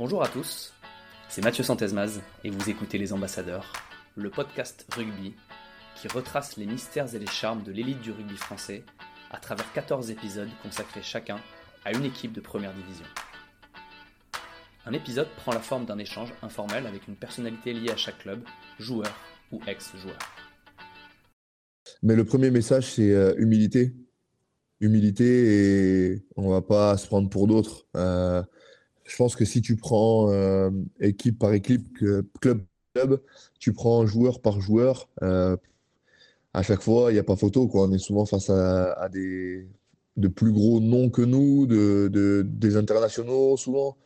Bonjour à tous, c'est Mathieu Santesmaz et vous écoutez Les Ambassadeurs, le podcast rugby qui retrace les mystères et les charmes de l'élite du rugby français à travers 14 épisodes consacrés chacun à une équipe de première division. Un épisode prend la forme d'un échange informel avec une personnalité liée à chaque club, joueur ou ex-joueur. Mais le premier message, c'est euh, humilité. Humilité et on va pas se prendre pour d'autres. Euh, je pense que si tu prends euh, équipe par équipe, club par club, tu prends joueur par joueur, à chaque fois, il n'y a pas photo. Quoi. On est souvent face à, des de plus gros noms que nous, de, des internationaux souvent.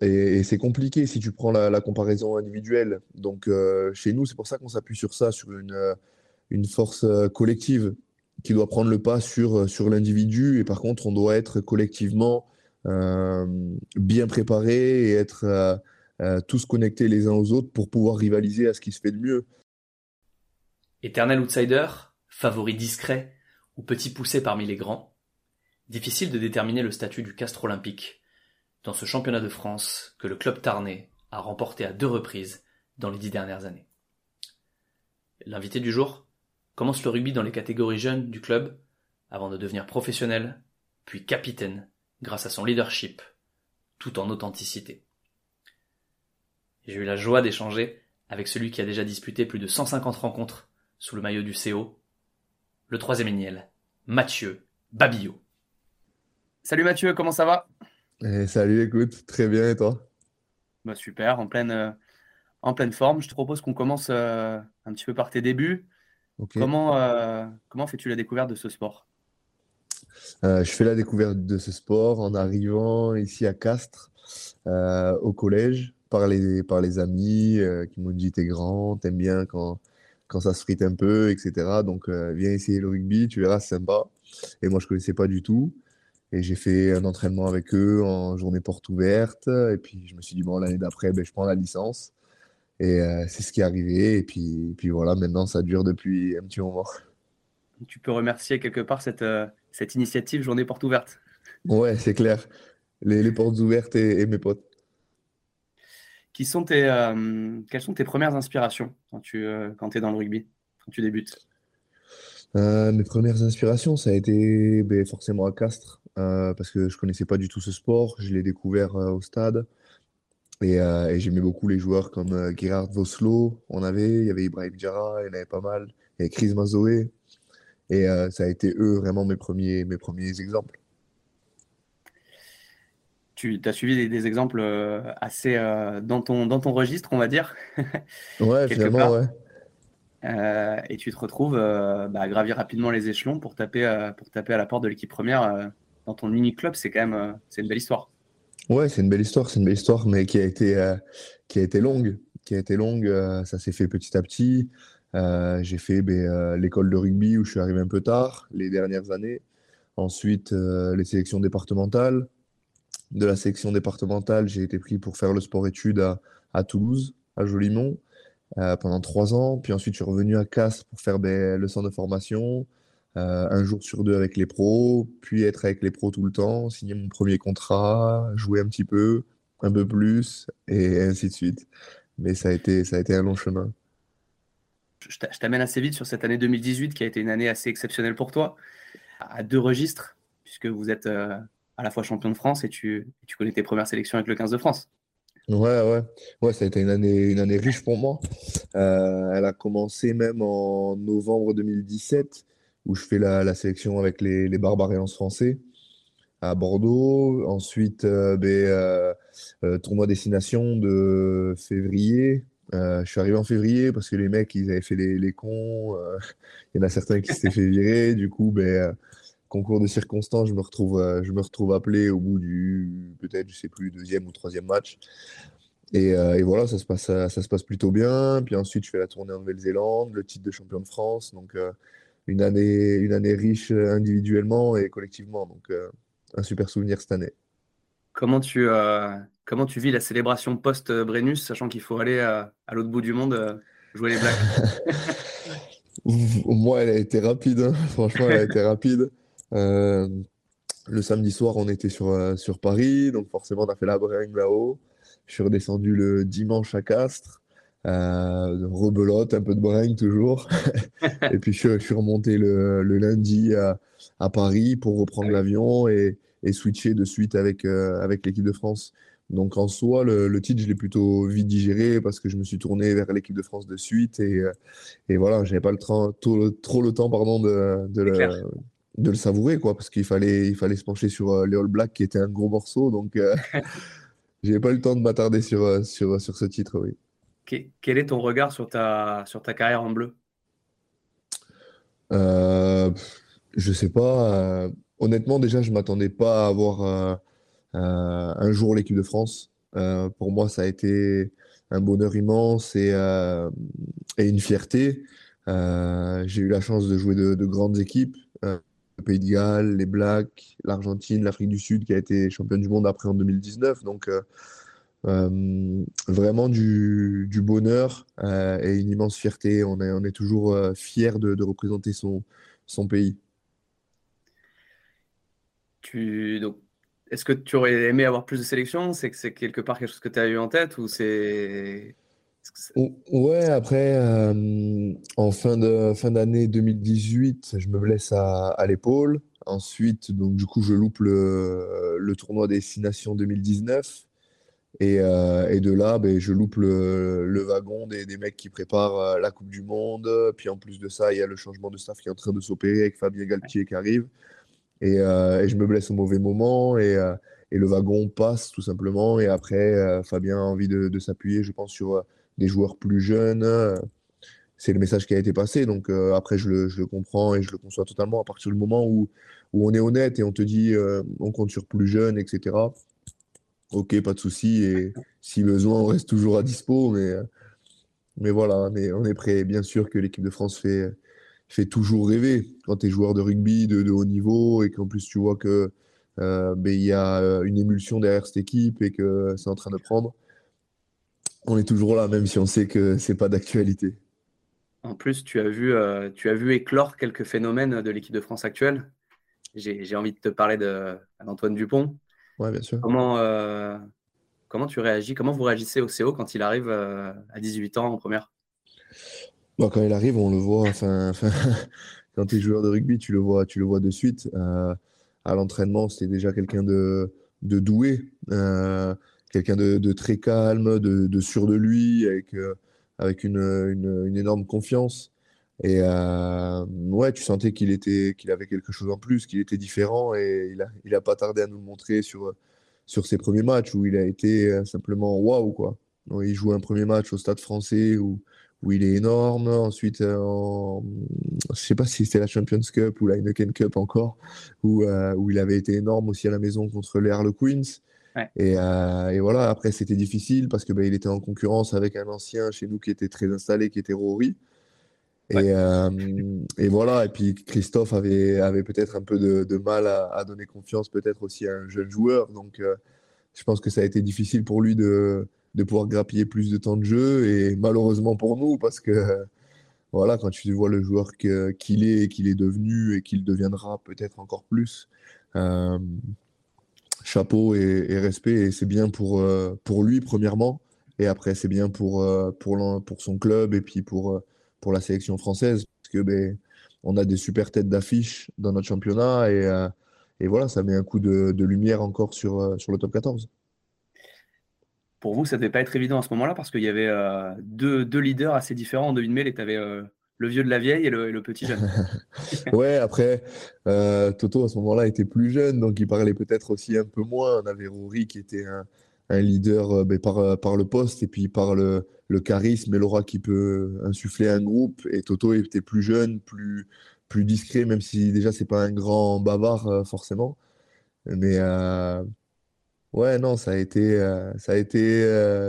Et, c'est compliqué si tu prends la, comparaison individuelle. Donc chez nous, c'est pour ça qu'on s'appuie sur ça, sur une, une force euh, collective qui doit prendre le pas sur, euh, sur l'individu. Et par contre, on doit être collectivement euh, bien préparés et être tous connectés les uns aux autres pour pouvoir rivaliser à ce qui se fait de mieux. Éternel outsider, favori discret ou petit poussé parmi les grands, difficile de déterminer le statut du castre olympique dans ce championnat de France que le club tarnais a remporté à deux reprises dans les dix dernières années. L'invité du jour, commence le rugby dans les catégories jeunes du club, avant de devenir professionnel, puis capitaine, grâce à son leadership, tout en authenticité. J'ai eu la joie d'échanger avec celui qui a déjà disputé plus de 150 rencontres sous le maillot du CO, le troisième éniel, Mathieu Babillot. Salut Mathieu, comment ça va? Eh, Salut, écoute, très bien et toi? Bah, Super, en pleine, euh, en pleine forme. Je te propose qu'on commence euh, un petit peu par tes débuts. Comment, euh, comment fais-tu la découverte de ce sport? Je fais la découverte de ce sport en arrivant ici à Castres, euh, au collège, par les, par les amis qui m'ont dit T'es grand, t'aimes bien quand, quand ça se frite un peu, etc. Donc viens essayer le rugby, tu verras, c'est sympa. Et moi, je ne connaissais pas du tout. Et j'ai fait un entraînement avec eux en journée porte ouverte. Et puis, je me suis dit, bon, l'année d'après, ben, je prends la licence. Et euh, c'est ce qui est arrivé. Et puis, puis voilà, maintenant, ça dure depuis un petit moment. Tu peux remercier quelque part cette, euh, cette initiative Journée Porte Ouverte. Ouais, c'est clair. Les, les, portes ouvertes et, mes potes. Qui sont tes, euh, quelles sont tes premières inspirations quand tu quand es dans le rugby, quand tu débutes? Mes premières inspirations, ça a été ben, forcément à Castres, parce que je connaissais pas du tout ce sport. Je l'ai découvert au stade. Euh, et, j'aimais beaucoup les joueurs comme euh, Gerard Voslo, on avait, il y avait Ibrahim Jara, il y en avait pas mal, et Chris Mazoé. Et euh, ça a été eux vraiment mes premiers, mes premiers exemples. Tu as suivi des, exemples assez dans, ton, dans ton registre, on va dire? Ouais, finalement, ouais. et tu te retrouves bah, à gravir rapidement les échelons pour taper, pour taper à la porte de l'équipe première dans ton mini-club. C'est quand même c'est une belle histoire. Ouais, c'est une belle histoire, c'est une belle histoire, mais qui a été, euh, qui a été longue. Qui a été longue, euh, ça s'est fait petit à petit. Euh, j'ai fait ben, l'école de rugby où je suis arrivé un peu tard, les dernières années. Ensuite, les sélections départementales. De la sélection départementale, j'ai été pris pour faire le sport-études à, Toulouse, à Jolimont, pendant trois ans. Puis ensuite, je suis revenu à Castres pour faire ben, le centre de formation. Euh, un jour sur deux avec les pros, puis être avec les pros tout le temps, signer mon premier contrat, jouer un petit peu, un peu plus, et ainsi de suite. Mais ça a été un long chemin. Je t'amène assez vite sur cette année 2018 qui a été une année assez exceptionnelle pour toi, à deux registres, puisque vous êtes euh, à la fois champion de France et tu, connais tes premières sélections avec le 15 de France. Ouais, ouais, ouais, ça a été une année, riche pour moi. Euh, elle a commencé même en novembre 2017 où je fais la, sélection avec les, les Barbarians français à Bordeaux. Ensuite, euh, euh, euh, tournoi destination de février. Je suis arrivé en février parce que les mecs, ils avaient fait les, les cons. Il y en a certains qui s'étaient fait virer. Du coup, ben, concours de circonstances, je me retrouve, je me retrouve appelé au bout du, peut-être, je sais plus, deuxième ou troisième match. Et, voilà, ça se, passe, ça, se passe plutôt bien. Puis ensuite, je fais la tournée en Nouvelle-Zélande, le titre de champion de France. Donc, une année, une année riche euh, individuellement et collectivement. Donc, euh, un super souvenir cette année. Comment tu, euh, comment tu vis la célébration post-Brennus, sachant qu'il faut aller à, l'autre bout du monde jouer les Blacks Moi, elle a été rapide. Hein. Franchement, elle a été rapide. le samedi soir, on était sur, sur Paris, donc forcément, on a fait la bringue là-haut. je suis redescendu le dimanche à Castres. Euh, rebelote, un peu de bringue toujours. et puis je, suis remonté le, lundi à, Paris pour reprendre l'avion et, switcher de suite avec, euh, avec l'équipe de France. Donc en soi, le, titre, je l'ai plutôt vite digéré parce que je me suis tourné vers l'équipe de France de suite et, euh, et voilà, j'avais pas le trop, trop, le temps pardon, de, de, le, de, le, savourer quoi, parce qu'il fallait, il fallait se pencher sur les All Blacks qui était un gros morceau. Donc j'ai pas eu le temps de m'attarder sur, sur, sur ce titre, oui. Quel est ton regard sur ta, sur ta carrière en bleu? Euh, Je sais pas. Euh, honnêtement, déjà, je m'attendais pas à avoir euh, euh, un jour l'équipe de France. pour moi, ça a été un bonheur immense et, et une fierté. J'ai eu la chance de jouer de, de grandes équipes. le Pays de Galles, les Blacks, l'Argentine, l'Afrique du Sud qui a été championne du monde après en 2019. Donc, euh, vraiment du, bonheur euh, et une immense fierté. On est, toujours euh, fier de, représenter son, son pays. Tu, donc, est-ce que tu aurais aimé avoir plus de sélections C'est que c'est quelque part quelque chose que tu as eu en tête ou c'est Ouais, après, en fin de fin d'année 2018, je me blesse à, l'épaule. Ensuite, donc du coup, je loupe le, le tournoi des Six Nations 2019. Euh, et, de là, ben, je loupe le, wagon des, mecs qui préparent euh, la Coupe du Monde. Puis en plus de ça, il y a le changement de staff qui est en train de s'opérer avec Fabien Galtier qui arrive. Et, euh, je me blesse au mauvais moment. Et, le wagon passe tout simplement. Et après, Fabien a envie de, s'appuyer, je pense, sur des joueurs plus jeunes. C'est le message qui a été passé. Donc après, je le, comprends et je le conçois totalement. À partir du moment où, on est honnête et on te dit on compte sur plus jeunes, etc ok, pas de souci. Et si besoin, on reste toujours à dispo. Mais, mais voilà, on est prêt. Bien sûr que l'équipe de France fait, fait toujours rêver quand tu es joueur de rugby de, haut niveau et qu'en plus tu vois que euh, ben, il y a euh, une émulsion derrière cette équipe et que c'est en train de prendre. On est toujours là, même si on sait que c'est pas d'actualité. En plus, tu as vu, euh, tu as vu éclore quelques phénomènes de l'équipe de France actuelle. J'ai envie de te parler d'Antoine Dupont, Ouais, bien sûr. Comment, euh, comment tu réagis Comment vous réagissez au CO quand il arrive à 18 ans en première? Quand il arrive, on le voit. Enfin, quand tu es joueur de rugby, tu le vois, tu le vois de suite. Euh, à l'entraînement, c'était déjà quelqu'un de, doué, quelqu'un de, très calme, de, sûr de lui, avec, avec une, énorme confiance. Et euh, ouais, tu sentais qu'il était, avait quelque chose en plus, qu'il était différent et il a, il a pas tardé à nous le montrer sur, ses premiers matchs où il a été euh, simplement waouh il joue un premier match au Stade Français où, où il est énorme. Ensuite, euh, en, je sais pas si c'était la Champions Cup ou la Heineken Cup encore, où, où il avait été énorme aussi à la maison contre les Harlequins. Ouais. Et, et, voilà, après c'était difficile parce que ben, il était en concurrence avec un ancien chez nous qui était très installé, qui était Rory. Et, euh, et, voilà, et puis Christophe avait, avait peut-être un peu de, de mal à, à, donner confiance peut-être aussi à un jeune joueur. Donc euh, je pense que ça a été difficile pour lui de, de pouvoir grappiller plus de temps de jeu et malheureusement pour nous parce que voilà, quand tu vois le joueur qu'il est et qu'il est devenu et qu'il deviendra peut-être encore plus, euh, chapeau et, respect. Et c'est bien pour, euh, pour lui premièrement et après c'est bien pour, euh, pour, pour son club et puis pour pour la sélection française parce que ben, on a des super têtes d'affiche dans notre championnat et, euh, et, voilà, ça met un coup de, de lumière encore sur, euh, sur le top 14. Pour vous, ça ne devait pas être évident à ce moment-là parce qu'il y avait euh, deux, deux, leaders assez différents en demi de Tu avais le vieux de la vieille et le, le petit jeune. ouais, après, Toto à ce moment-là était plus jeune, donc il parlait peut-être aussi un peu moins. On avait Rory qui était un, un leader ben, par, par le poste et puis par le, le charisme et l'aura qui peut insuffler un groupe. Et Toto était plus jeune, plus, plus discret, même si déjà c'est pas un grand bavard euh, forcément. Mais euh, ouais, non, ça a été, euh, ça a été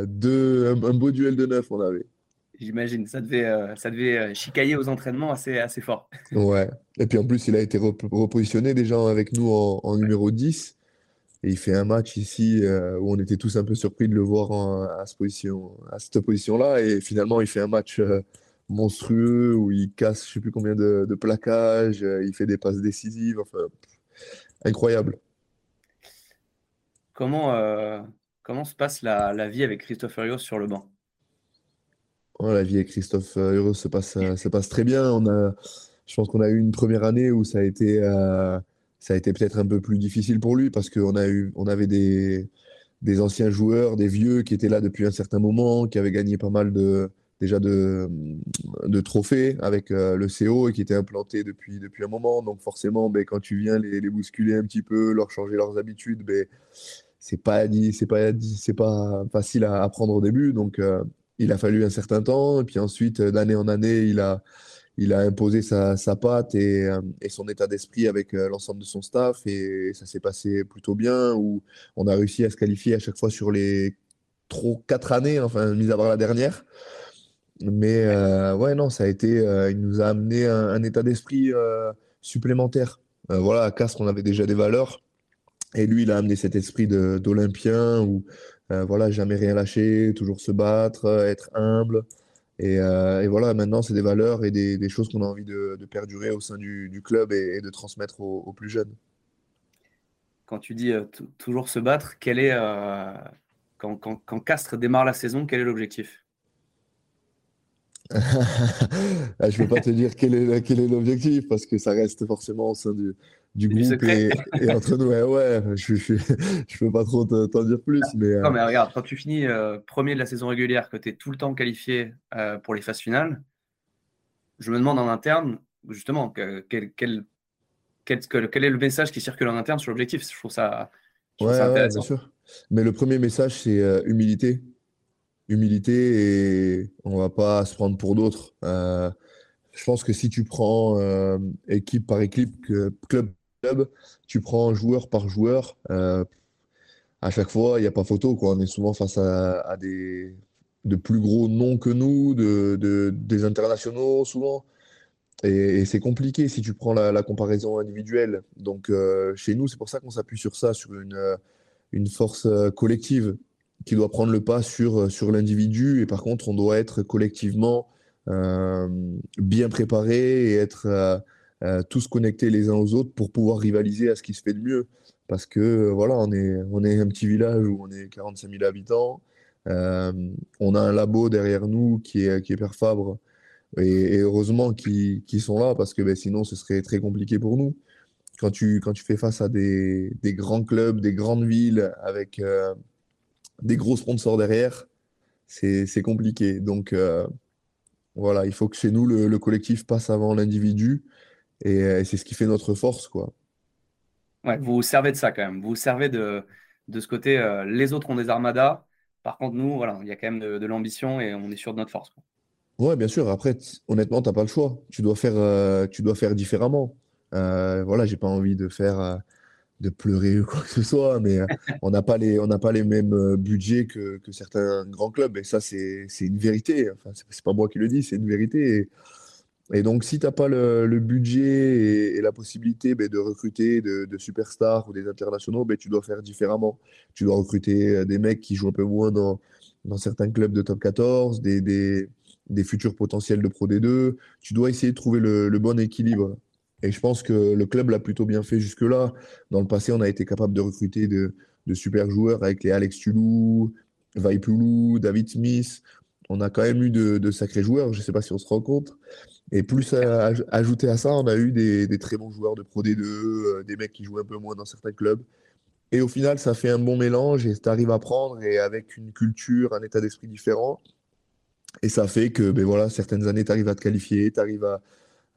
deux, un, beau duel de neuf, on avait. J'imagine, ça devait, ça devait chicailler aux entraînements assez, assez fort. Ouais, et puis en plus, il a été repositionné déjà avec nous en, en numéro 10. Et il fait un match ici euh, où on était tous un peu surpris de le voir à, cette position, à cette position-là. Et finalement, il fait un match euh, monstrueux où il casse je ne sais plus combien de, de plaquages, euh, il fait des passes décisives. Enfin, incroyable. Comment, comment se passe la, vie avec Christophe Urios sur le banc? La vie avec Christophe Urios se passe, se passe très bien. On a, je pense qu'on a eu une première année où ça a été, ça a été peut-être un peu plus difficile pour lui parce qu'on a eu, on avait des, des anciens joueurs, des vieux qui étaient là depuis un certain moment, qui avaient gagné pas mal de, déjà de, de trophées avec euh, le CO et qui étaient implantés depuis, depuis un moment. Donc forcément, ben, quand tu viens les, les, bousculer un petit peu, leur changer leurs habitudes, ben, c'est pas c'est pas c'est pas facile à apprendre au début. Donc euh, il a fallu un certain temps. Et puis ensuite, d'année en année, il a il a imposé sa, sa patte et, euh, son état d'esprit avec euh, l'ensemble de son staff et ça s'est passé plutôt bien où on a réussi à se qualifier à chaque fois sur les trop quatre années, enfin, mis à part la dernière. Mais euh, ouais, non, ça a été, il nous a amené un, état d'esprit supplémentaire. voilà, à Castres, on avait déjà des valeurs et lui, il a amené cet esprit d'Olympien où voilà, jamais rien lâcher, toujours se battre, être humble. Euh, et, voilà, maintenant, c'est des valeurs et des, choses qu'on a envie de, perdurer au sein du, club et, de transmettre aux, plus jeunes. Quand tu dis euh, toujours se battre, quel est, euh, quand, quand, Castres démarre la saison, quel est l'objectif? Je ne peux pas te dire quel est, l'objectif parce que ça reste forcément au sein du, du groupe et, entre nous. Ouais, ouais je ne peux pas trop t'en dire plus. Mais, Non, mais regarde, quand tu finis euh, premier de la saison régulière, que tu es tout le temps qualifié euh, pour les phases finales, je me demande en interne, justement, quel, quel, quel, quel, est le message qui circule en interne sur l'objectif. Je trouve ça, ouais, intéressant. bien sûr. Mais le premier message, c'est euh, humilité. Humilité et on va pas se prendre pour d'autres. je pense que si tu prends équipe par équipe, club tu prends joueur par joueur. Euh, à chaque fois, il n'y a pas photo. Quoi. On est souvent face à, des de plus gros noms que nous, de, des internationaux souvent. Et, c'est compliqué si tu prends la, comparaison individuelle. Donc euh, chez nous, c'est pour ça qu'on s'appuie sur ça, sur une, force euh, collective qui doit prendre le pas sur, sur l'individu. Et par contre, on doit être collectivement bien préparé et être euh, tous connectés les uns aux autres pour pouvoir rivaliser à ce qui se fait de mieux. Parce que euh, voilà, on est, on est un petit village où on est 45 000 habitants. Euh, on a un labo derrière nous qui est, qui est Fabre. Et, heureusement qu'ils sont là parce que ben, sinon ce serait très compliqué pour nous. Quand tu, quand tu fais face à des, des grands clubs, des grandes villes avec des gros sponsors derrière, c'est compliqué. Donc voilà, il faut que chez nous, le, le collectif passe avant l'individu euh, et, c'est ce qui fait notre force, quoi. Ouais, vous vous servez de ça quand même. Vous vous servez de, de ce côté, euh, les autres ont des armadas. Par contre, nous, voilà, il y a quand même de, l'ambition et on est sûr de notre force. Quoi. Ouais, bien sûr. Après, honnêtement, tu n'as pas le choix. Tu dois faire, euh, tu dois faire différemment. Euh, voilà, j'ai pas envie de faire, de pleurer ou quoi que ce soit, mais on n'a pas les, pas les mêmes budgets que, que, certains grands clubs. Et ça, c'est, une vérité. Enfin, c'est, pas moi qui le dis, c'est une vérité. Et, donc, si tu n'as pas le, budget et, la possibilité ben, de recruter de, superstars ou des internationaux, ben, tu dois faire différemment. Tu dois recruter euh, des mecs qui jouent un peu moins dans, dans certains clubs de top 14, des, des, des, futurs potentiels de Pro D2. Tu dois essayer de trouver le, bon équilibre. Et je pense que le club l'a plutôt bien fait jusque-là. Dans le passé, on a été capable de recruter de, super joueurs avec les Alex Tulou, Vaipulu, David Smith. On a quand même eu de, sacrés joueurs. Je ne sais pas si on se rend. Et plus à, ajouter à ça, on a eu des, très bons joueurs de Pro D2, euh, des mecs qui jouent un peu moins dans certains clubs. Et au final, ça fait un bon mélange et tu arrives à prendre et avec une culture, un état d'esprit différent. Et ça fait que ben voilà, certaines années, tu arrives à te qualifier, tu arrives à,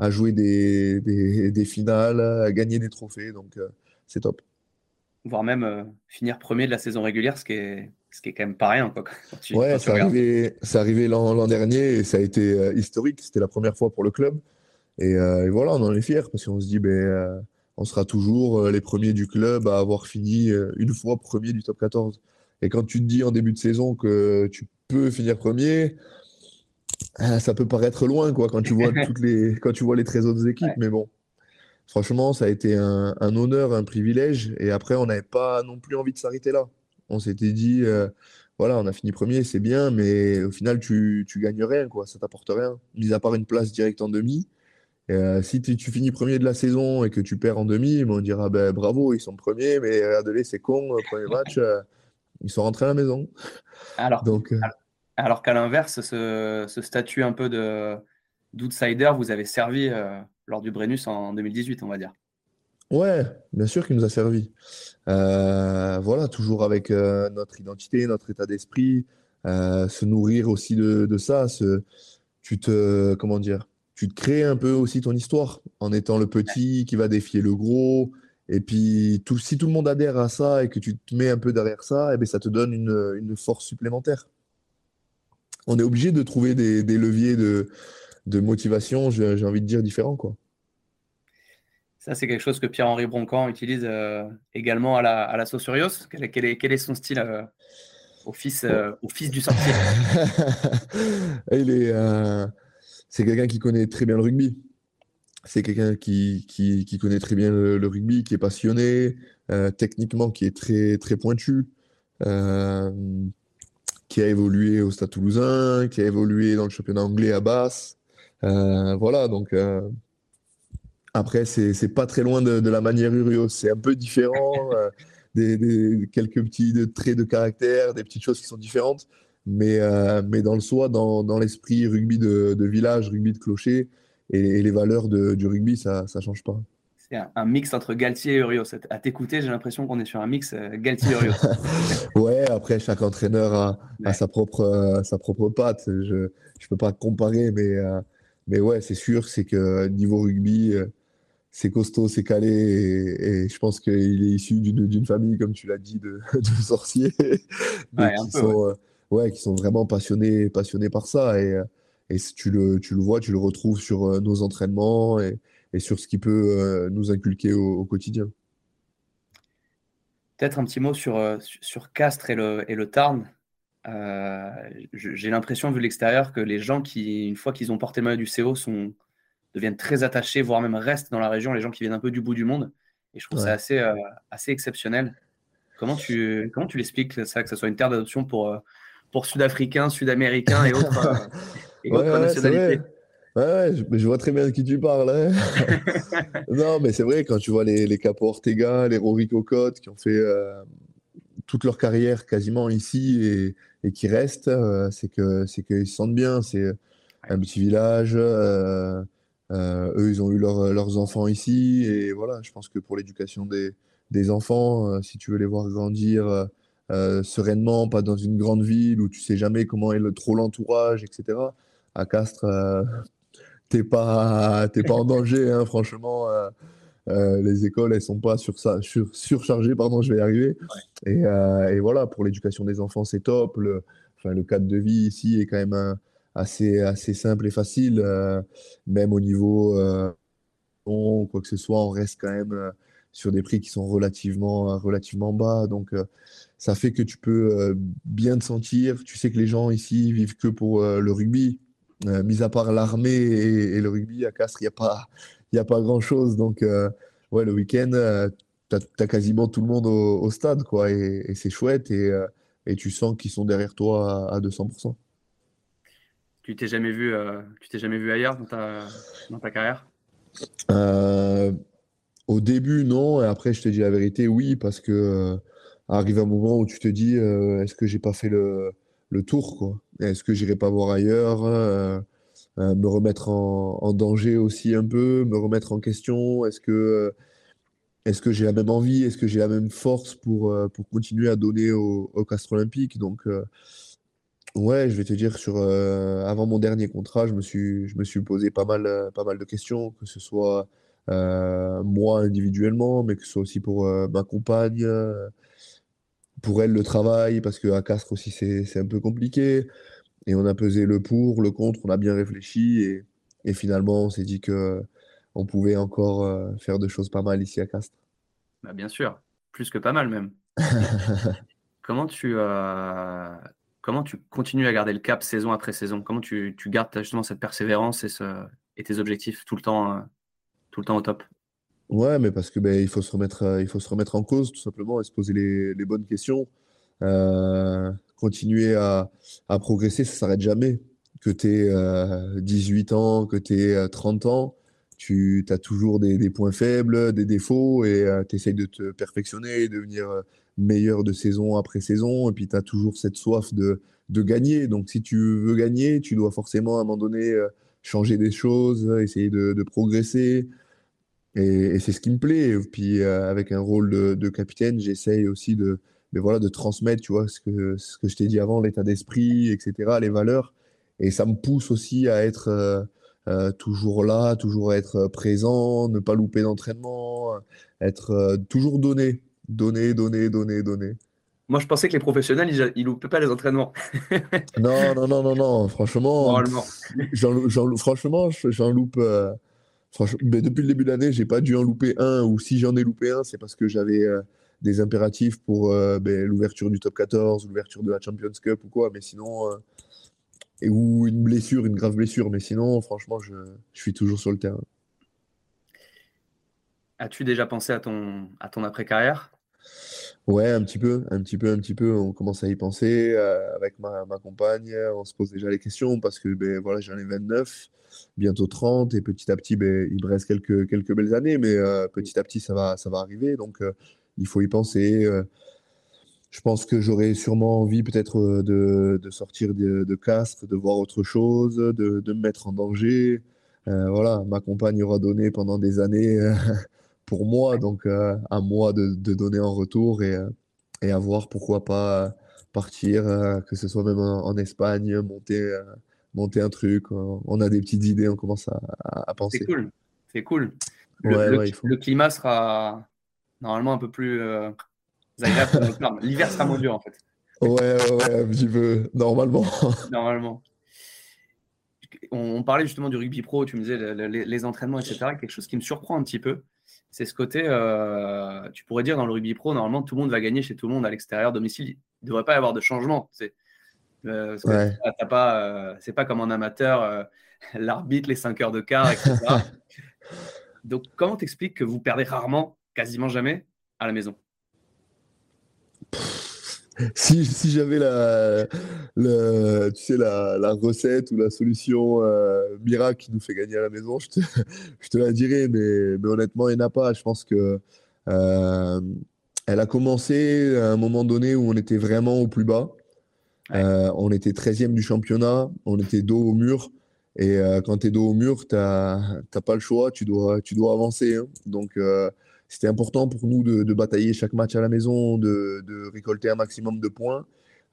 jouer des, des, finales, à gagner des trophées. Donc, euh, c'est top. Voire même euh, finir premier de la saison régulière, ce qui est ce qui est quand même pas rien. Quoi, ouais, c'est arrivé, arrivé l'an dernier et ça a été euh, historique. C'était la première fois pour le club. Euh, et, voilà, on en est fiers parce qu'on se dit, ben, euh, on sera toujours les premiers du club à avoir fini une fois premier du top 14. Et quand tu te dis en début de saison que tu peux finir premier, ça peut paraître loin quoi, quand, tu vois toutes les, quand tu vois les 13 autres équipes. Mais bon, franchement, ça a été un, un honneur, un privilège. Et après, on n'avait pas non plus envie de s'arrêter là. On s'était dit, euh, voilà, on a fini premier, c'est bien, mais au final, tu, tu gagnes rien, quoi. Ça t'apporte rien, mis à part une place directe en demi. Euh, si tu, finis premier de la saison et que tu perds en demi, on dira ben, bravo, ils sont premiers, mais regardez, c'est con, premier match. Euh, ils sont rentrés à la maison. Alors, Donc, alors, qu'à l'inverse, ce, statut un peu de d'outsider vous avez servi lors du Brennus en 2018, on va dire. Ouais, bien sûr qu'il nous a servi. voilà, toujours avec notre identité, notre état d'esprit, se nourrir aussi de, ça, tu te, comment dire, tu te crées un peu aussi ton histoire en étant le petit qui va défier le gros. Et puis, si tout le monde adhère à ça et que tu te mets un peu derrière ça, eh bien, ça te donne une force supplémentaire. On est obligé de trouver des, des leviers de, de motivation, j'ai envie de dire, différents. Quoi. Ça, c'est quelque chose que Pierre-Henri Broncan utilise euh, également à la, à la Saussurios. Quel, est, quel, est, son style euh, au, fils, euh, au fils du sorcier? Il est c'est quelqu'un qui connaît très bien le rugby. C'est quelqu'un qui, qui, connaît très bien le, rugby, qui est passionné, techniquement, qui est très, très pointu, qui a évolué au Stade toulousain, qui a évolué dans le championnat anglais à Basse. Euh, voilà, donc après, c'est pas très loin de, la manière Urios. C'est un peu différent, des, quelques petits traits de caractère, des petites choses qui sont différentes. Mais, euh, mais dans le soi, dans, dans l'esprit rugby de, de, village, rugby de clocher et, les valeurs du rugby, ça ne change pas. C'est un, mix entre Galtier et Urios. À t'écouter, j'ai l'impression qu'on est sur un mix euh, Galtier-Urios. ouais, après, chaque entraîneur a, a sa, propre, euh, sa propre patte. Je ne peux pas comparer, mais, mais ouais, c'est sûr, c'est que niveau rugby, c'est costaud, c'est calé, et, je pense qu'il est issu d'une famille, comme tu l'as dit, de, de sorciers. Ouais, peu, qui sont vraiment passionnés, passionnés par ça. Et, euh, et tu, le, tu le vois, tu le retrouves sur euh, nos entraînements et, et sur ce qui peut euh, nous inculquer au, quotidien. Peut-être un petit mot sur, sur Castres et le, et le Tarn. J'ai l'impression, vu l'extérieur, que les gens qui, une fois qu'ils ont porté le maillot du CO, sont, deviennent très attachés, voire même restent dans la région, les gens qui viennent un peu du bout du monde. Et je trouve ça assez, assez exceptionnel. Comment tu, comment tu l'expliques, ça, que ce soit une terre d'adoption pour, pour Sud-Africains, Sud-Américains et autres, euh, et autres nationalités? Ouais, je, vois très bien de qui tu parles. Hein. non, mais c'est vrai, quand tu vois les, les Capo Ortega, les Rory Cocotte, qui ont fait euh, toute leur carrière quasiment ici et, et qui restent, euh, c'est qu'ils se sentent bien. C'est un petit village. eux, ils ont eu leurs enfants ici. Et voilà, je pense que pour l'éducation des, des enfants, si tu veux les voir grandir euh, sereinement, pas dans une grande ville où tu sais jamais comment est le, trop l'entourage, etc. À Castres, euh, t'es pas, pas en danger, hein, franchement. Euh, les écoles, elles sont pas sur ça, sur, surchargées, pardon, je vais y arriver. Et, et, voilà, pour l'éducation des enfants, c'est top. Le, enfin, le cadre de vie ici est quand même assez, assez simple et facile. même au niveau quoi que ce soit, on reste quand même sur des prix qui sont relativement, relativement bas. Donc, ça fait que tu peux euh, bien te sentir. Tu sais que les gens ici vivent que pour euh, le rugby. Euh, mis à part l'armée et, le rugby, à Castres, il n'y a pas, y a pas grand-chose. Donc, ouais, le week-end, tu as, quasiment tout le monde au, stade, quoi. Et, c'est chouette. Et, et, tu sens qu'ils sont derrière toi à, 200%. Tu t'es jamais vu, tu t'es jamais vu ailleurs dans ta, dans ta carrière? Au début, non. Et après, je te dis la vérité, oui, parce que arrive un moment où tu te dis euh, est-ce que j'ai pas fait le, le tour quoi? Est-ce que j'irai pas voir ailleurs euh, euh, Me remettre en, danger aussi un peu, me remettre en question? Est-ce que est-ce que j'ai la même envie? Est-ce que j'ai la même force pour, continuer à donner au, au Castre Olympique? Donc ouais, je vais te dire sur avant mon dernier contrat, je me suis posé pas mal pas mal de questions, que ce soit moi individuellement, mais que ce soit aussi pour ma compagne pour elle le travail, parce qu'à Castres aussi c'est un peu compliqué. Et on a pesé le pour, le contre, on a bien réfléchi et, et finalement on s'est dit que on pouvait encore euh, faire de choses pas mal ici à Castres. Bah bien sûr, plus que pas mal même. comment, tu, euh, comment tu continues à garder le cap saison après saison? Comment tu, tu gardes justement cette persévérance et, ce, et tes objectifs tout le temps, euh, tout le temps au top? Ouais, mais parce que ben, il faut se remettre, euh, il faut se remettre en cause tout simplement et se poser les, les bonnes questions. Euh, continuer à, progresser, ça s'arrête jamais. Que tu aies euh, 18 ans, que tu aies 30 ans, tu as toujours des, points faibles, des défauts et euh, tu essayes de te perfectionner, devenir meilleur de saison après saison. Et puis, tu as toujours cette soif de, gagner. Donc, si tu veux gagner, tu dois forcément à un moment donné changer des choses, essayer de, progresser. Et, c'est ce qui me plaît. Et puis, avec un rôle de capitaine, j'essaye aussi de, mais voilà, de transmettre, tu vois, ce que, ce que je t'ai dit avant, l'état d'esprit, etc., les valeurs. Et ça me pousse aussi à être euh, euh, toujours là, toujours être présent, ne pas louper d'entraînement, être euh, toujours donné, donné, donné, donné, donné. Moi, je pensais que les professionnels, ils, ne loupaient pas les entraînements. non, non, non, non, non. Franchement, franchement, j'en loupe. franchement, mais depuis le début de l'année, j'ai pas dû en louper un. Ou si j'en ai loupé un, c'est parce que j'avais des impératifs pour euh, ben, l'ouverture du top 14, l'ouverture de la Champions Cup ou quoi, mais sinon, euh, et, ou une blessure, une grave blessure, mais sinon, franchement, je, je suis toujours sur le terrain. As-tu déjà pensé à ton, à ton après-carrière? Ouais, un petit peu, un petit peu, un petit peu. On commence à y penser euh, avec ma, ma, compagne. On se pose déjà les questions parce que ben, voilà, j'en ai 29, bientôt 30, et petit à petit, ben, il me reste quelques, quelques belles années, mais petit à petit, ça va, ça va arriver. Donc, il faut y penser. Euh, je pense que j'aurais sûrement envie peut-être euh, de, sortir de, de, Castres, de voir autre chose, de, me mettre en danger. Euh, voilà, ma compagne aura donné pendant des années pour moi, donc à moi de, donner en retour et, et à voir pourquoi pas partir, que ce soit même en, Espagne, monter, monter un truc. On a des petites idées, on commence à, penser. C'est cool, c'est cool. le, climat sera, normalement un peu plus euh, agréable. L'hiver sera moins dur en fait. Ouais, ouais, ouais, un petit peu, normalement. normalement. On, parlait justement du rugby pro, tu me disais les, entraînements, etc. Quelque chose qui me surprend un petit peu, c'est ce côté, euh, tu pourrais dire dans le rugby pro, normalement tout le monde va gagner chez tout le monde à l'extérieur, domicile, il ne devrait pas y avoir de changement. C'est euh, pas, c'est pas comme en amateur, l'arbitre, les 5 heures de quart, etc. Donc comment t'expliques que vous perdez rarement quasiment jamais à la maison. Si, si j'avais la, tu sais, la, la, recette ou la solution euh, miracle qui nous fait gagner à la maison, je te, je te la dirais, mais, mais, honnêtement, il n'y en a pas. Je pense que euh, elle a commencé à un moment donné où on était vraiment au plus bas. Euh, on était 13e du championnat, on était dos au mur. Et quand tu es dos au mur, tu n'as pas le choix, tu dois, tu dois avancer. Hein. Donc, c'était important pour nous de, batailler chaque match à la maison, de, récolter un maximum de points.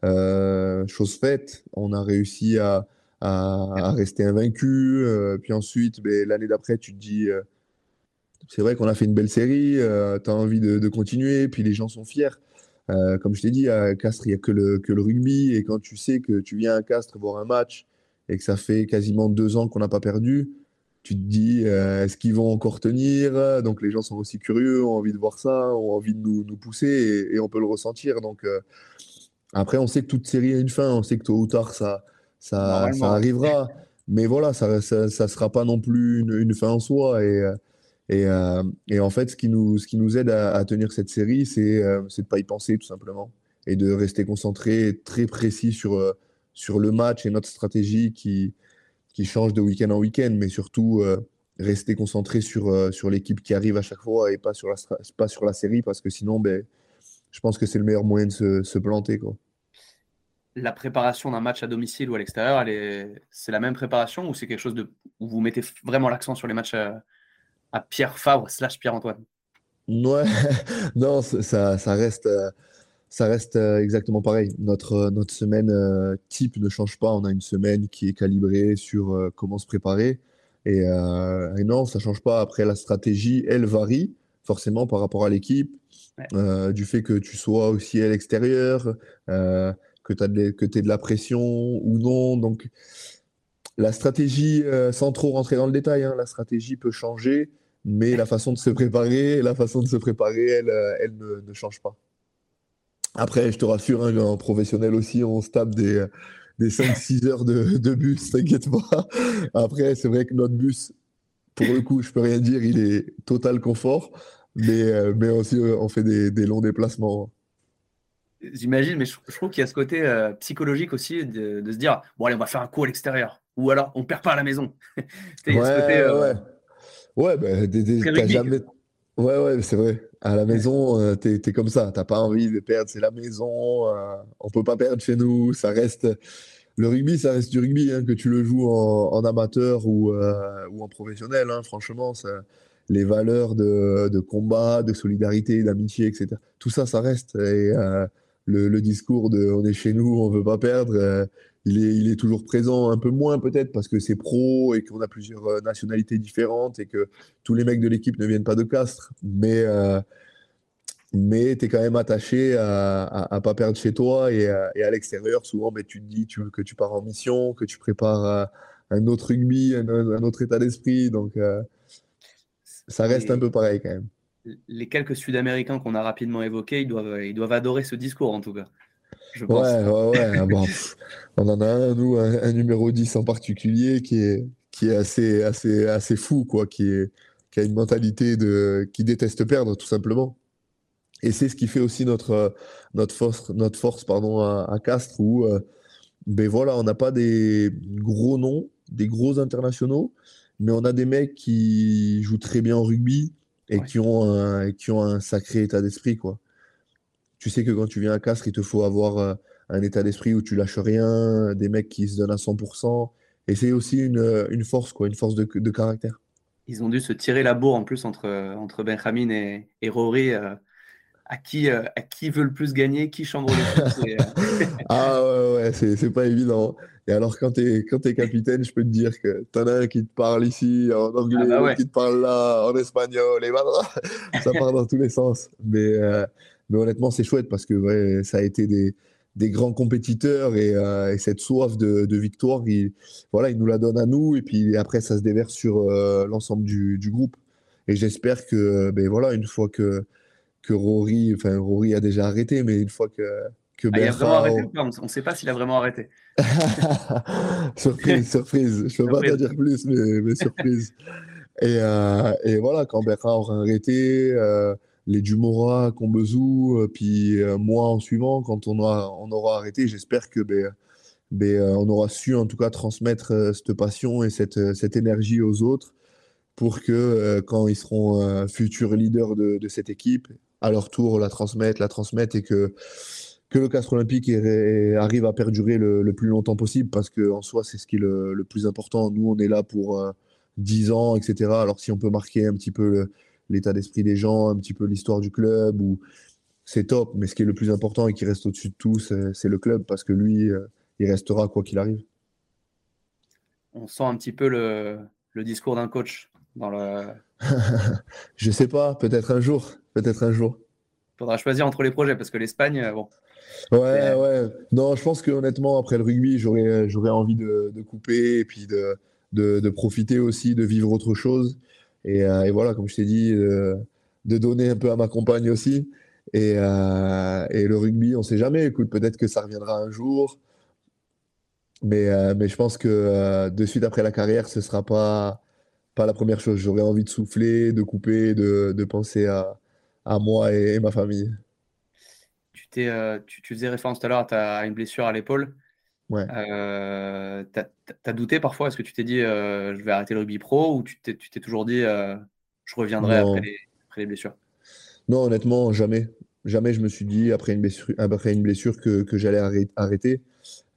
Euh, chose faite, on a réussi à, rester invaincu. Euh, puis ensuite, ben, l'année d'après, tu te dis, euh, c'est vrai qu'on a fait une belle série, tu as envie de, continuer, puis les gens sont fiers. comme je t'ai dit, à Castres, il n'y a que le, que le rugby. Et quand tu sais que tu viens à Castres voir un match et que ça fait quasiment deux ans qu'on n'a pas perdu, tu te dis, euh, est-ce qu'ils vont encore tenir? Donc les gens sont aussi curieux, ont envie de voir ça, ont envie de nous, nous pousser et, on peut le ressentir. Donc euh, après, on sait que toute série a une fin, on sait que tôt ou tard ça, ça, ça arrivera. Mais voilà, ça ne ça, sera pas non plus une, une fin en soi. Et, euh, et, en fait, ce qui nous, ce qui nous aide à, tenir cette série, c'est de ne pas y penser tout simplement et de rester concentré, très précis sur, sur le match et notre stratégie qui, qui change de week-end en week-end, mais surtout euh, rester concentré sur, euh, sur l'équipe qui arrive à chaque fois et pas sur la, pas sur la série, parce que sinon, ben, je pense que c'est le meilleur moyen de se, se planter. Quoi. La préparation d'un match à domicile ou à l'extérieur, c'est la même préparation ou c'est quelque chose de, où vous mettez vraiment l'accent sur les matchs à, Pierre Favre slash Pierre-Antoine? Ouais, non, ça, ça reste. Euh, ça reste euh, exactement pareil. Notre, euh, notre semaine euh, type ne change pas. On a une semaine qui est calibrée sur comment se préparer. Et, non, ça ne change pas. Après, la stratégie, elle varie forcément par rapport à l'équipe, du fait que tu sois aussi à l'extérieur, que tu aies de la pression ou non. Donc, la stratégie, sans trop rentrer dans le détail, hein, la stratégie peut changer, mais la façon de se préparer, la façon de se préparer, elle, elle ne change pas. Après, je te rassure, hein, en professionnel aussi, on se tape des, des 5-6 heures de, de bus, t'inquiète pas. Après, c'est vrai que notre bus, pour le coup, je peux rien dire, il est total confort, mais, euh, mais aussi euh, on fait des, des longs déplacements. J'imagine, mais je, trouve qu'il y a ce côté euh, psychologique aussi de, de, se dire bon, allez, on va faire un coup à l'extérieur, ou alors on perd pas à la maison. ouais, ouais. Ouais, bah, t'as jamais Ouais, ouais, c'est vrai. À la maison, euh, t'es, comme ça. T'as pas envie de perdre. C'est la maison. euh, on peut pas perdre chez nous. Ça reste. Le rugby, ça reste du rugby, hein, que tu le joues en, en amateur ou, euh, ou en professionnel. hein. franchement, ça- les valeurs de, de combat, de solidarité, d'amitié, etc. Tout ça, ça reste. Et euh, le, le discours de on est chez nous, on veut pas perdre, euh, il est, il est toujours présent, un peu moins peut-être parce que c'est pro et qu'on a plusieurs euh, nationalités différentes et que tous les mecs de l'équipe ne viennent pas de Castres. Mais, euh, mais tu es quand même attaché à, à pas perdre chez toi et à, à l'extérieur. Souvent, ben, tu te dis tu, que tu pars en mission, que tu prépares euh, un autre rugby, un, un autre état d'esprit. Donc, euh, ça reste Et un peu pareil quand même. les quelques Sud-Américains qu'on a rapidement évoqués, ils doivent, ils doivent adorer ce discours en tout cas, je pense. Ouais, ouais, ouais. Bon, pff, on en a un, nous, un, un numéro 10 en particulier qui est, qui est assez, assez, assez fou, quoi, qui est, qui a une mentalité de, qui déteste perdre, tout simplement. Et c'est ce qui fait aussi notre, notre force, notre force, pardon, à, à Castres, où, euh, ben voilà, on n'a pas des gros noms, des gros internationaux, mais on a des mecs qui jouent très bien au rugby et Ouais. qui ont un, qui ont un sacré état d'esprit, quoi. Tu sais que quand tu viens à Castres, il te faut avoir euh, un état d'esprit où tu lâches rien, des mecs qui se donnent à 100%. Et c'est aussi une, euh, une force, quoi, une force de, de caractère. Ils ont dû se tirer la bourre en plus entre, entre Benjamin et, et Rory. euh, à, qui, euh, à qui veut le plus gagner, qui chambre le plus. et, euh, Ah ouais, ouais, c'est, c'est pas évident. Et alors, quand t'es, quand t'es capitaine, je peux te dire que t'en as un qui te parle ici en anglais, Ah bah ouais. qui te parle là en espagnol, et voilà, ça part dans tous les sens. Mais, mais honnêtement, c'est chouette parce que ouais, ça a été des, des grands compétiteurs et, euh, et cette soif de, de victoire, il, voilà, il nous la donne à nous et puis après, ça se déverse sur euh, l'ensemble du, du groupe. Et j'espère que, ben voilà, une fois que, que Rory, enfin, Rory a déjà arrêté, mais une fois que, que Ah, il a vraiment arrêté Bertrand- ou pas? On ne sait pas s'il a vraiment arrêté. surprise, surprise. Je peux pas t'en dire plus, mais, mais surprise. Et, euh, et voilà, quand Bertrand aura arrêté, les Dumora, Combezou, euh, puis euh, moi en suivant, quand on aura, on aura arrêté, j'espère que ben, ben, euh, on aura su en tout cas transmettre cette passion et cette, cette énergie aux autres pour que quand ils seront futurs leaders de, de cette équipe, à leur tour la transmettent, la transmettent et que que le Castre Olympique arrive à perdurer le, le plus longtemps possible parce que en soi c'est ce qui est le, le plus important. Nous on est là pour euh, 10 ans, etc. Alors si on peut marquer un petit peu le- l'état d'esprit des gens, un petit peu l'histoire du club, ou c'est top. Mais ce qui est le plus important et qui reste au-dessus de tout, c'est le club parce que lui, euh, il restera quoi qu'il arrive. On sent un petit peu le, le discours d'un coach. Dans le... Je sais pas, peut-être un jour, peut-être un jour. faudra choisir entre les projets parce que l'Espagne, euh, bon, Ouais, Mais- ouais. Non, je pense que honnêtement, après le rugby, j'aurais, j'aurais envie de, de couper et puis de, de, de profiter aussi, de vivre autre chose. Et, euh, et voilà, comme je t'ai dit, euh, de donner un peu à ma compagne aussi. Et, euh, le rugby, on sait jamais. Écoute, peut-être que ça reviendra un jour. Mais, je pense que de suite après la carrière, ce sera pas, la première chose. J'aurais envie de souffler, de couper, de, penser à, moi et, et ma famille. tu, faisais référence tout à l'heure à une blessure à l'épaule. Ouais. Euh, t'as, douté parfois? Est-ce que tu t'es dit euh, je vais arrêter le rugby pro ou tu t'es, tu t'es toujours dit euh, je reviendrai après les, après les blessures? Non, honnêtement, jamais. Jamais je me suis dit, après une blessure, après une blessure que, que j'allais arrê- arrêter.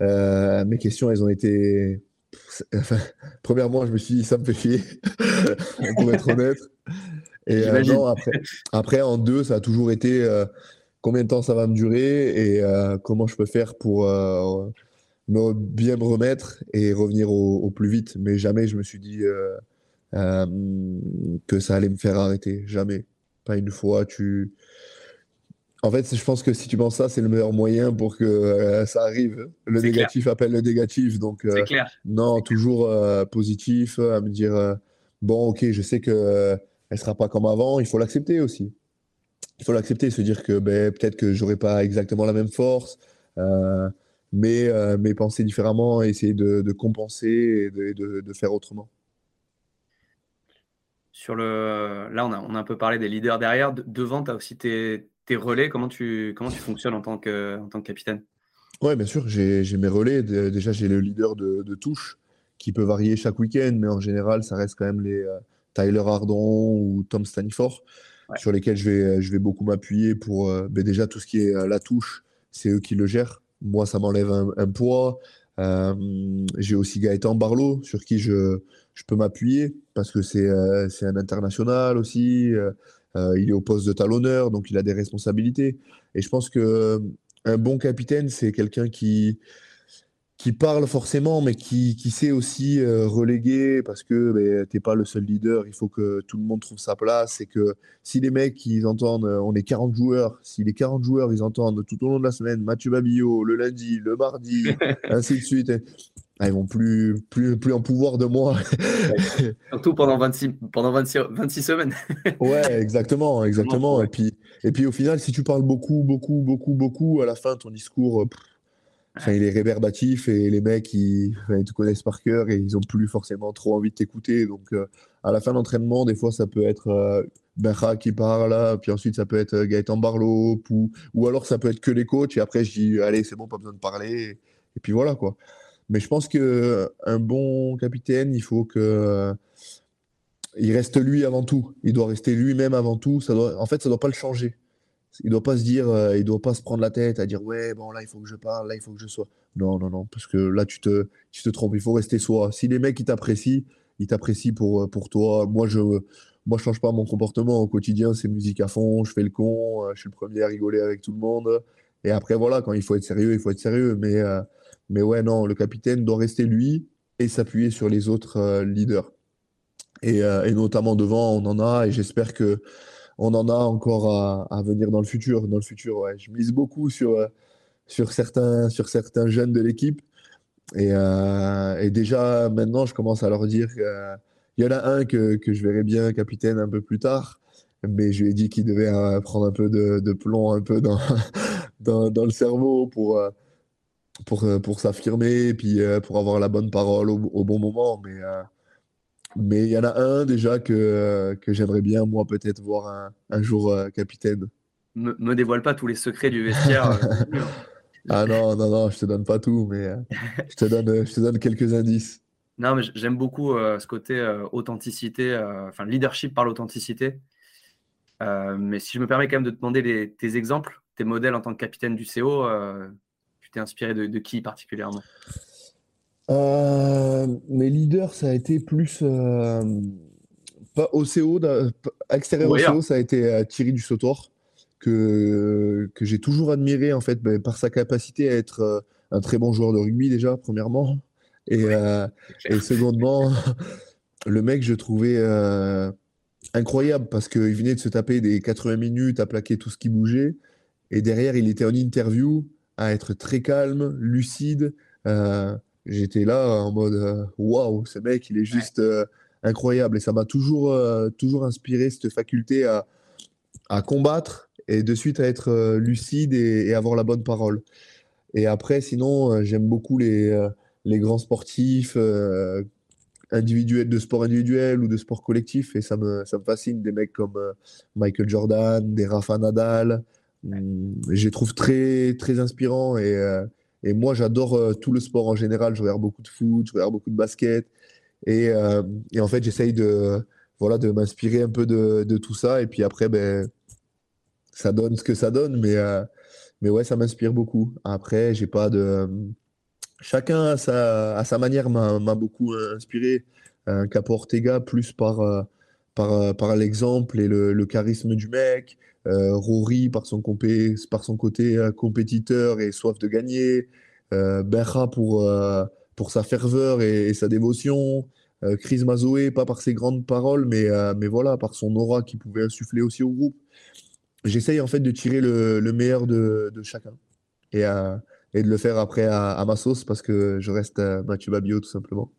Mes questions, elles ont été... Enfin, premièrement, je me suis dit, ça me fait chier, pour être honnête. Et non, après, après, en deux, ça a toujours été combien de temps ça va me durer et comment je peux faire pour me, bien me remettre et revenir au, au plus vite. Mais jamais je me suis dit euh, euh, que ça allait me faire arrêter. Jamais. Pas une fois. Tu... En fait, je pense que si tu penses ça, c'est le meilleur moyen pour que euh, ça arrive. Le négatif appelle le négatif. Donc, clair. non, toujours positif, à me dire bon, ok, je sais que elle sera pas comme avant. Il faut l'accepter aussi. Il faut l'accepter, se dire que ben, peut-être que j'aurai pas exactement la même force, euh, mais, euh, mais penser différemment, essayer de, de compenser et de, de- de faire autrement. Sur le... Là, on a, on a un peu parlé des leaders derrière. De- devant, tu as aussi tes, tes relais. Comment tu, comment tu fonctionnes en tant que, en tant que capitaine? Ouais, bien sûr, j'ai j'ai mes relais. Déjà, j'ai le leader de, touche qui peut varier chaque week-end, mais en général, ça reste quand même les euh, Tyler Ardon ou Tom Stanifort. sur lesquels je vais, je vais beaucoup m'appuyer pour ben déjà tout ce qui est la touche, c'est eux qui le gèrent. Moi, ça m'enlève un, poids. J'ai aussi Gaëtan Barlow sur qui je, je peux m'appuyer parce que c'est un international aussi. il est au poste de talonneur, donc il a des responsabilités. Et je pense que un bon capitaine, c'est quelqu'un qui, qui parle forcément, mais qui, qui sait aussi euh, reléguer parce que tu n'es pas le seul leader. Il faut que tout le monde trouve sa place et que si les mecs, ils entendent, euh, on est 40 joueurs, si les 40 joueurs, ils entendent tout au long de la semaine Mathieu Babillot, le lundi, le mardi, ainsi de suite, ah, ils vont plus, plus, plus en pouvoir de moi. Surtout pendant 26, pendant 26, 26 semaines. ouais, exactement, exactement. Et puis, et puis au final, si tu parles beaucoup, beaucoup, beaucoup, beaucoup, à la fin, ton discours, Il est réverbatif et les mecs, ils, te connaissent par cœur et ils ont plus forcément trop envie de t'écouter. Donc, euh, à la fin d'entraînement, des fois, ça peut être euh, Benja qui parle, puis ensuite, ça peut être euh, Gaëtan Barlow, ou, ou alors ça peut être que les coachs. Et après, je dis, allez, c'est bon, pas besoin de parler. Et puis voilà, quoi. Mais je pense qu'un bon capitaine, il faut que. il reste lui avant tout. Il doit rester lui-même avant tout. En fait, ça ne doit pas le changer. Il doit pas se dire, euh, il doit pas se prendre la tête à dire ouais bon là il faut que je parle, là il faut que je sois. Non non non parce que là tu te tu te trompes. Il faut rester soi. Si les mecs ils t'apprécient, ils t'apprécient pour euh, pour toi. Moi je moi je change pas mon comportement au quotidien. C'est musique à fond. Je fais le con. Euh, je suis le premier à rigoler avec tout le monde. Et après voilà quand il faut être sérieux, il faut être sérieux. Mais mais ouais non le capitaine doit rester lui et s'appuyer sur les autres leaders. Et, et notamment devant on en a et j'espère que on en a encore à, venir dans le futur. Dans le futur, ouais. Je mise beaucoup sur, euh, sur, certains, sur certains jeunes de l'équipe. Euh, et, déjà, maintenant, je commence à leur dire qu'il y en a un que, je verrai bien capitaine un peu plus tard. Mais je lui ai dit qu'il devait euh, prendre un peu de, plomb un peu dans, dans, le cerveau pour, pour, pour s'affirmer puis pour avoir la bonne parole au, bon moment. Mais mais il y en a un déjà que, que j'aimerais bien, moi, peut-être voir un, un jour euh, capitaine. Me, me dévoile pas tous les secrets du vestiaire. Euh, ah non, non, non, je te donne pas tout, mais euh, je, te donne, je te donne quelques indices. Non, mais j'aime beaucoup ce côté authenticité, enfin leadership par l'authenticité. mais si je me permets quand même de te demander tes exemples, tes modèles en tant que capitaine du CO, tu t'es inspiré de, de qui particulièrement? euh, mes leaders, ça a été plus. Euh, pas au CO, extérieur au CO, ça a été euh, Thierry Dussotor, que, que j'ai toujours admiré en fait ben, par sa capacité à être un très bon joueur de rugby déjà, premièrement. Et, et secondement, le mec, je trouvais incroyable parce qu'il venait de se taper des 80 minutes à plaquer tout ce qui bougeait. Et derrière, il était en interview à être très calme, lucide. Euh, j'étais là en mode euh, waouh, ce mec, il est juste euh, incroyable. Et ça m'a toujours, euh, toujours inspiré cette faculté à, à, combattre et de suite à être lucide et, avoir la bonne parole. Et après, sinon, j'aime beaucoup les, les grands sportifs individuels, de sport individuel ou de sport collectif. Et ça me, ça me fascine, des mecs comme Michael Jordan, des Rafa Nadal. Hum, je les trouve très, très inspirants et et moi, j'adore euh, tout le sport en général. Je regarde beaucoup de foot, je regarde beaucoup de basket. Et, euh, et en fait, j'essaye de, voilà, de m'inspirer un peu de, de, tout ça. Et puis après, ben, ça donne ce que ça donne. Mais, euh, mais ouais, ça m'inspire beaucoup. Après, j'ai pas de. Chacun à sa, à sa manière m'a beaucoup inspiré. Un Capo Ortega, plus par, par, par l'exemple et le, le, charisme du mec. Euh, Rory par son, compé par son côté euh, compétiteur et soif de gagner, euh, Berra pour, pour sa ferveur et, sa dévotion, Chris Mazoé pas par ses grandes paroles, mais, mais voilà, par son aura qui pouvait insuffler aussi au groupe. J'essaye en fait de tirer le, le meilleur de, de, chacun et, et de le faire après à, ma sauce parce que je reste Mathieu Babio tout simplement.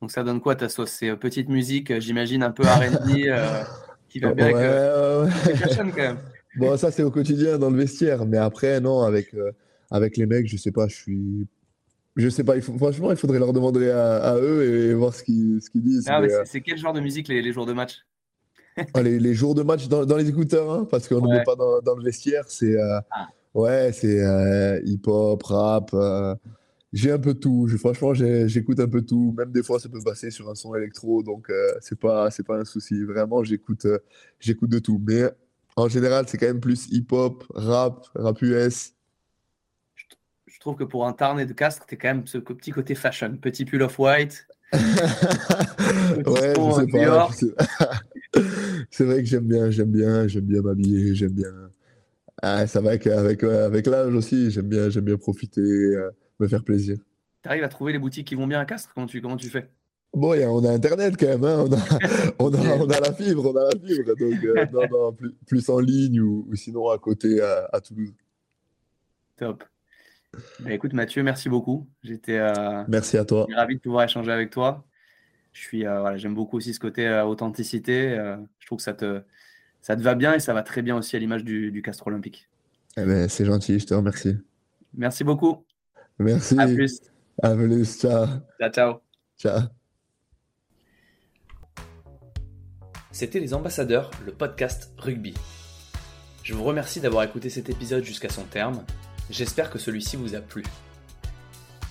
Donc ça donne quoi ta sauce? C'est petite musique, j'imagine un peu R&B qui va bien avec, quand même. Bon, ça, c'est au quotidien dans le vestiaire. Mais après, non, avec, euh, avec les mecs, je sais pas, je suis. Je sais pas, il faut, franchement, il faudrait leur demander à, eux et, voir ce qu'ils ce qu'ils disent. Ah, euh, c'est quel genre de musique les, les jours de match? Ah, les, les, jours de match dans, dans les écouteurs, hein, parce qu'on ne met pas dans, dans, le vestiaire. C'est euh, ah. ouais, c'est hip-hop, rap. J'ai un peu tout. franchement, j'écoute un peu tout. Même des fois, ça peut passer sur un son électro, donc euh, c'est pas, c'est pas un souci. Vraiment, j'écoute, euh, j'écoute de tout. Mais en général, c'est quand même plus hip-hop, rap, rap US. Je trouve que pour un Tarn et de Castres, es quand même ce petit côté fashion, petit pull of white. ouais, je sais pas. c'est vrai que j'aime bien, j'aime bien, j'aime bien m'habiller, j'aime bien. Ah, ça va avec, avec, avec l'âge aussi. J'aime bien, j'aime bien profiter. Euh, me faire plaisir. Tu arrives à trouver les boutiques qui vont bien à Castres? Comment tu, comment tu fais? Bon, on a Internet quand même, hein. on, a, on, a, la fibre, on a la fibre. Donc, euh, non, non, plus, en ligne ou, sinon à côté à, Toulouse. Top. Bah, écoute, Mathieu, merci beaucoup. J'étais euh, merci à toi. ravi de pouvoir échanger avec toi. Je suis, euh, voilà, j'aime beaucoup aussi ce côté authenticité. je trouve que ça te, ça te va bien et ça va très bien aussi à l'image du, du Castre Olympique. Eh ben, c'est gentil, je te remercie. Merci beaucoup. Merci. À plus. À plus. Ciao. Ciao, ciao. Ciao. C'était Les Ambassadeurs, le podcast rugby. Je vous remercie d'avoir écouté cet épisode jusqu'à son terme. J'espère que celui-ci vous a plu.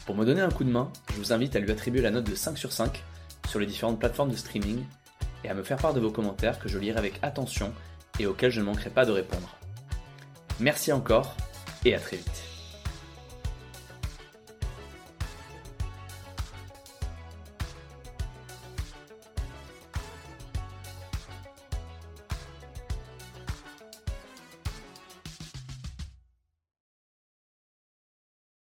Pour me donner un coup de main, je vous invite à lui attribuer la note de 5 sur 5 sur les différentes plateformes de streaming et à me faire part de vos commentaires que je lirai avec attention et auxquels je ne manquerai pas de répondre. Merci encore et à très vite.